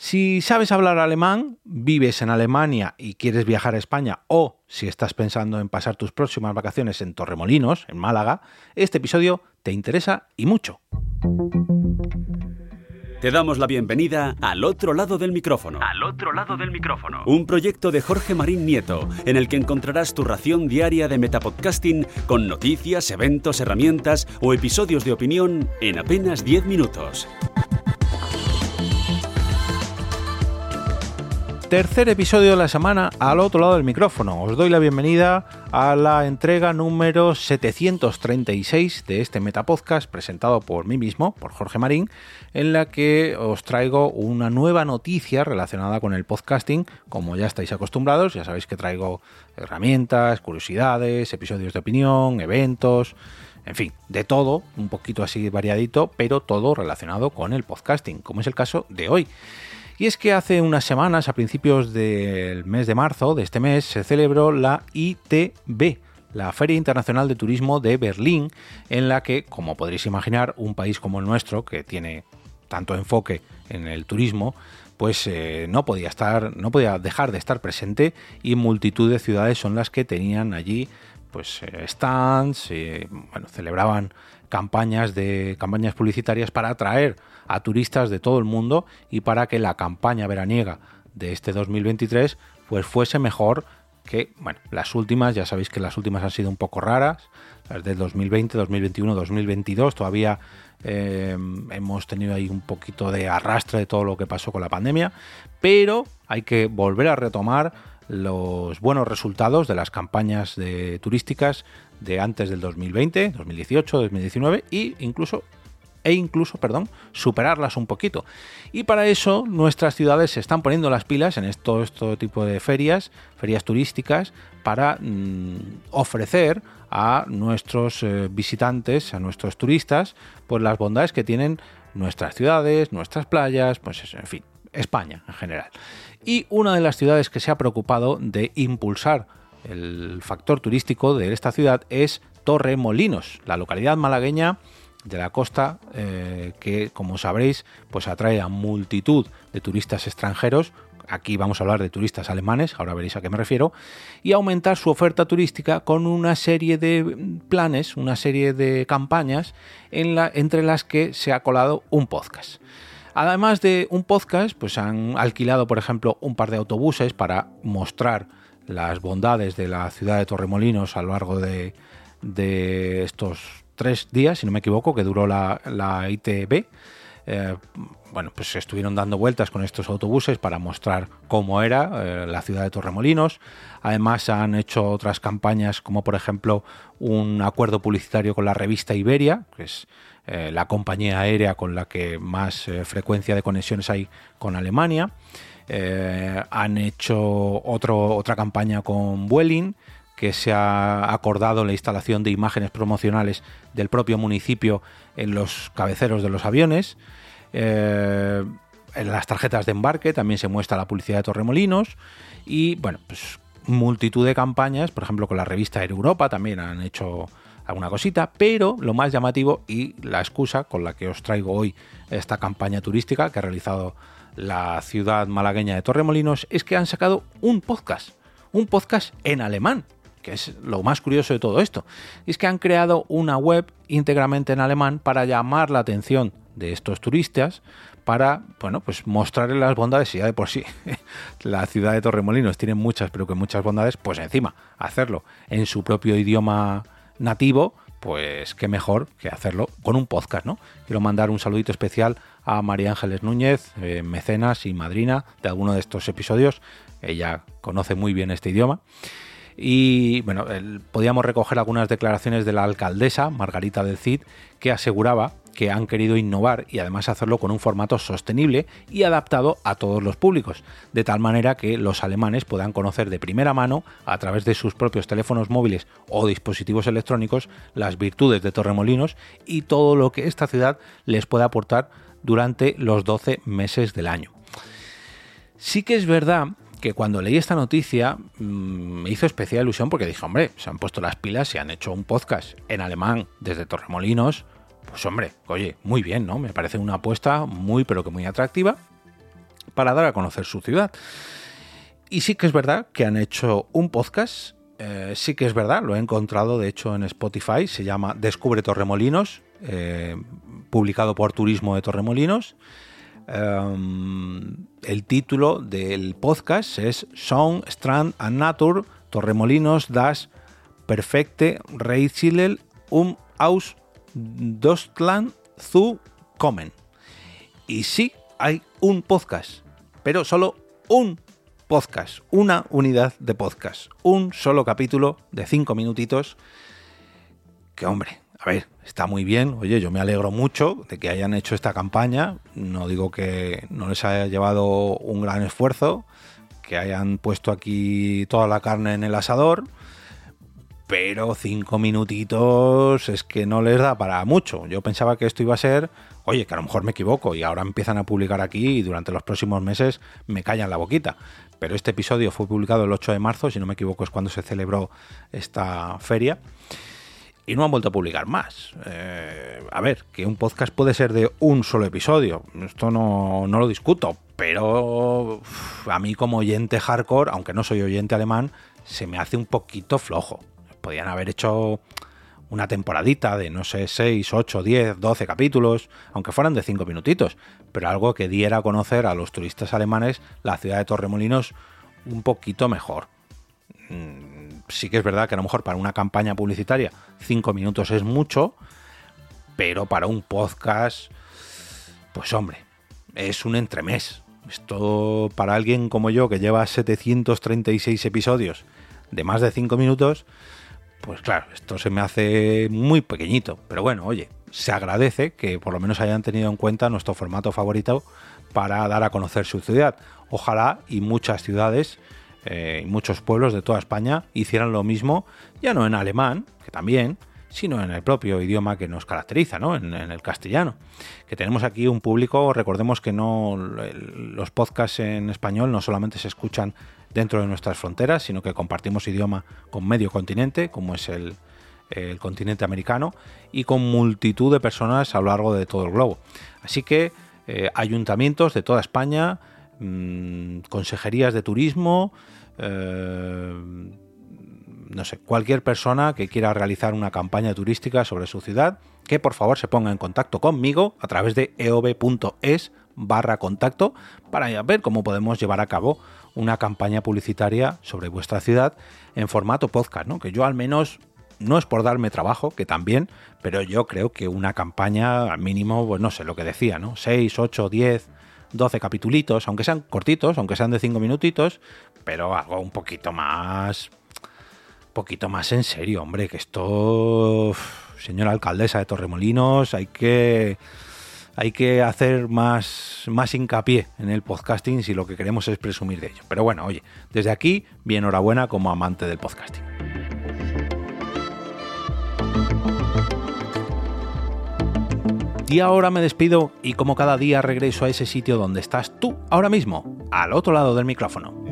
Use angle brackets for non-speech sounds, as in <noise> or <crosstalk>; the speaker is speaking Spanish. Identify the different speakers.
Speaker 1: Si sabes hablar alemán, vives en Alemania y quieres viajar a España o si estás pensando en pasar tus próximas vacaciones en Torremolinos, en Málaga, este episodio te interesa y mucho.
Speaker 2: Te damos la bienvenida al otro lado del micrófono.
Speaker 3: Al otro lado del micrófono.
Speaker 2: Un proyecto de Jorge Marín Nieto, en el que encontrarás tu ración diaria de metapodcasting con noticias, eventos, herramientas o episodios de opinión en apenas 10 minutos.
Speaker 1: Tercer episodio de la semana al otro lado del micrófono. Os doy la bienvenida a la entrega número 736 de este Metapodcast presentado por mí mismo, por Jorge Marín, en la que os traigo una nueva noticia relacionada con el podcasting. Como ya estáis acostumbrados, ya sabéis que traigo herramientas, curiosidades, episodios de opinión, eventos, en fin, de todo, un poquito así variadito, pero todo relacionado con el podcasting, como es el caso de hoy. Y es que hace unas semanas, a principios del mes de marzo de este mes, se celebró la ITB, la Feria Internacional de Turismo de Berlín, en la que, como podréis imaginar, un país como el nuestro, que tiene tanto enfoque en el turismo, pues eh, no podía estar, no podía dejar de estar presente y multitud de ciudades son las que tenían allí pues eh, stands, bueno, celebraban campañas de campañas publicitarias para atraer a turistas de todo el mundo y para que la campaña veraniega de este 2023 pues fuese mejor que bueno, las últimas, ya sabéis que las últimas han sido un poco raras, las del 2020, 2021, 2022, todavía eh, hemos tenido ahí un poquito de arrastre de todo lo que pasó con la pandemia, pero hay que volver a retomar los buenos resultados de las campañas de, turísticas de antes del 2020, 2018, 2019 e incluso e incluso, perdón, superarlas un poquito. Y para eso nuestras ciudades se están poniendo las pilas en esto, este tipo de ferias, ferias turísticas, para mm, ofrecer a nuestros eh, visitantes, a nuestros turistas, pues las bondades que tienen nuestras ciudades, nuestras playas, pues en fin, España en general. Y una de las ciudades que se ha preocupado de impulsar el factor turístico de esta ciudad es Torremolinos, la localidad malagueña de la costa eh, que, como sabréis, pues atrae a multitud de turistas extranjeros. Aquí vamos a hablar de turistas alemanes, ahora veréis a qué me refiero, y aumentar su oferta turística con una serie de planes, una serie de campañas en entre las que se ha colado un podcast. Además de un podcast, pues han alquilado, por ejemplo, un par de autobuses para mostrar las bondades de la ciudad de Torremolinos a lo largo de, estos tres días, si no me equivoco, que duró la, ITB. Eh, bueno, pues estuvieron dando vueltas con estos autobuses para mostrar cómo era eh, la ciudad de Torremolinos. Además han hecho otras campañas como por ejemplo un acuerdo publicitario con la revista Iberia, que es eh, la compañía aérea con la que más frecuencia de conexiones hay con Alemania. Han hecho otro, otra campaña con Vueling, que se ha acordado la instalación de imágenes promocionales del propio municipio en los cabeceros de los aviones. en las tarjetas de embarque también se muestra la publicidad de Torremolinos y bueno, pues multitud de campañas, por ejemplo con la revista Air Europa también han hecho alguna cosita, pero lo más llamativo y la excusa con la que os traigo hoy esta campaña turística que ha realizado la ciudad malagueña de Torremolinos es que han sacado un podcast, un podcast en alemán, que es lo más curioso de todo esto. es que han creado una web íntegramente en alemán para llamar la atención de estos turistas para, bueno, pues mostrarles las bondades, y ya de por sí <laughs> la ciudad de Torremolinos tiene muchas, pero que muchas bondades, pues encima hacerlo en su propio idioma nativo, pues qué mejor que hacerlo con un podcast, ¿no? Quiero mandar un saludito especial a María Ángeles Núñez, eh, mecenas y madrina de alguno de estos episodios. Ella conoce muy bien este idioma. Y bueno, podíamos recoger algunas declaraciones de la alcaldesa, Margarita del Cid, que aseguraba que han querido innovar y además hacerlo con un formato sostenible y adaptado a todos los públicos, de tal manera que los alemanes puedan conocer de primera mano, a través de sus propios teléfonos móviles o dispositivos electrónicos, las virtudes de Torremolinos y todo lo que esta ciudad les puede aportar durante los 12 meses del año. Sí que es verdad que cuando leí esta noticia mm, me hizo especial ilusión porque dije, hombre, se han puesto las pilas y han hecho un podcast en alemán desde Torremolinos, pues hombre, oye, muy bien, ¿no? Me parece una apuesta muy pero que muy atractiva. para dar a conocer su ciudad. Y sí que es verdad que han hecho un podcast, eh, sí que es verdad, lo he encontrado de hecho en Spotify, se llama Descubre Torremolinos, eh, publicado por Turismo de Torremolinos. Um, el título del podcast es Sound, Strand and Nature Torremolinos das perfecte Reichilel um aus Dostland zu kommen. Y sí, hay un podcast, pero solo un podcast, una unidad de podcast, un solo capítulo de cinco minutitos. Que hombre, está muy bien. Oye, yo me alegro mucho de que hayan hecho esta campaña. No digo que no les haya llevado un gran esfuerzo, que hayan puesto aquí toda la carne en el asador. Pero cinco minutitos es que no les da para mucho. Yo pensaba que esto iba a ser, oye, que a lo mejor me equivoco y ahora empiezan a publicar aquí y durante los próximos meses me callan la boquita. Pero este episodio fue publicado el 8 de marzo, si no me equivoco es cuando se celebró esta feria y no han vuelto a publicar más. Eh, a ver, que un podcast puede ser de un solo episodio, esto no, no lo discuto, pero a mí como oyente hardcore, aunque no soy oyente alemán, se me hace un poquito flojo. Podían haber hecho una temporadita de, no sé, 6, 8, 10, 12 capítulos, aunque fueran de 5 minutitos, pero algo que diera a conocer a los turistas alemanes la ciudad de Torremolinos un poquito mejor. Sí que es verdad que a lo mejor para una campaña publicitaria cinco minutos es mucho, pero para un podcast, pues hombre, es un entremés. Esto para alguien como yo que lleva 736 episodios de más de cinco minutos, pues claro, esto se me hace muy pequeñito. Pero bueno, oye, se agradece que por lo menos hayan tenido en cuenta nuestro formato favorito para dar a conocer su ciudad. Ojalá y muchas ciudades eh, muchos pueblos de toda España hicieran lo mismo, ya no en alemán, que también, sino en el propio idioma que nos caracteriza, ¿no? En, el castellano. Que tenemos aquí un público, recordemos que no los podcasts en español no solamente se escuchan dentro de nuestras fronteras, sino que compartimos idioma con medio continente, como es el, continente americano, y con multitud de personas a lo largo de todo el globo. Así que eh, ayuntamientos de toda España, mm, consejerías de turismo, eh, no sé, cualquier persona que quiera realizar una campaña turística sobre su ciudad, que por favor se ponga en contacto conmigo a través de eov.es barra contacto para ver cómo podemos llevar a cabo una campaña publicitaria sobre vuestra ciudad en formato podcast, ¿no? Que yo al menos no es por darme trabajo, que también, pero yo creo que una campaña al mínimo, pues no sé lo que decía, ¿no? 6, 8, 10, 12 capitulitos, aunque sean cortitos, aunque sean de 5 minutitos, pero algo un poquito más. poquito más en serio, hombre, que esto. Señora alcaldesa de Torremolinos, hay que. Hay que hacer más, más hincapié en el podcasting si lo que queremos es presumir de ello. Pero bueno, oye, desde aquí, bien enhorabuena como amante del podcasting. Y ahora me despido y como cada día regreso a ese sitio donde estás tú ahora mismo, al otro lado del micrófono.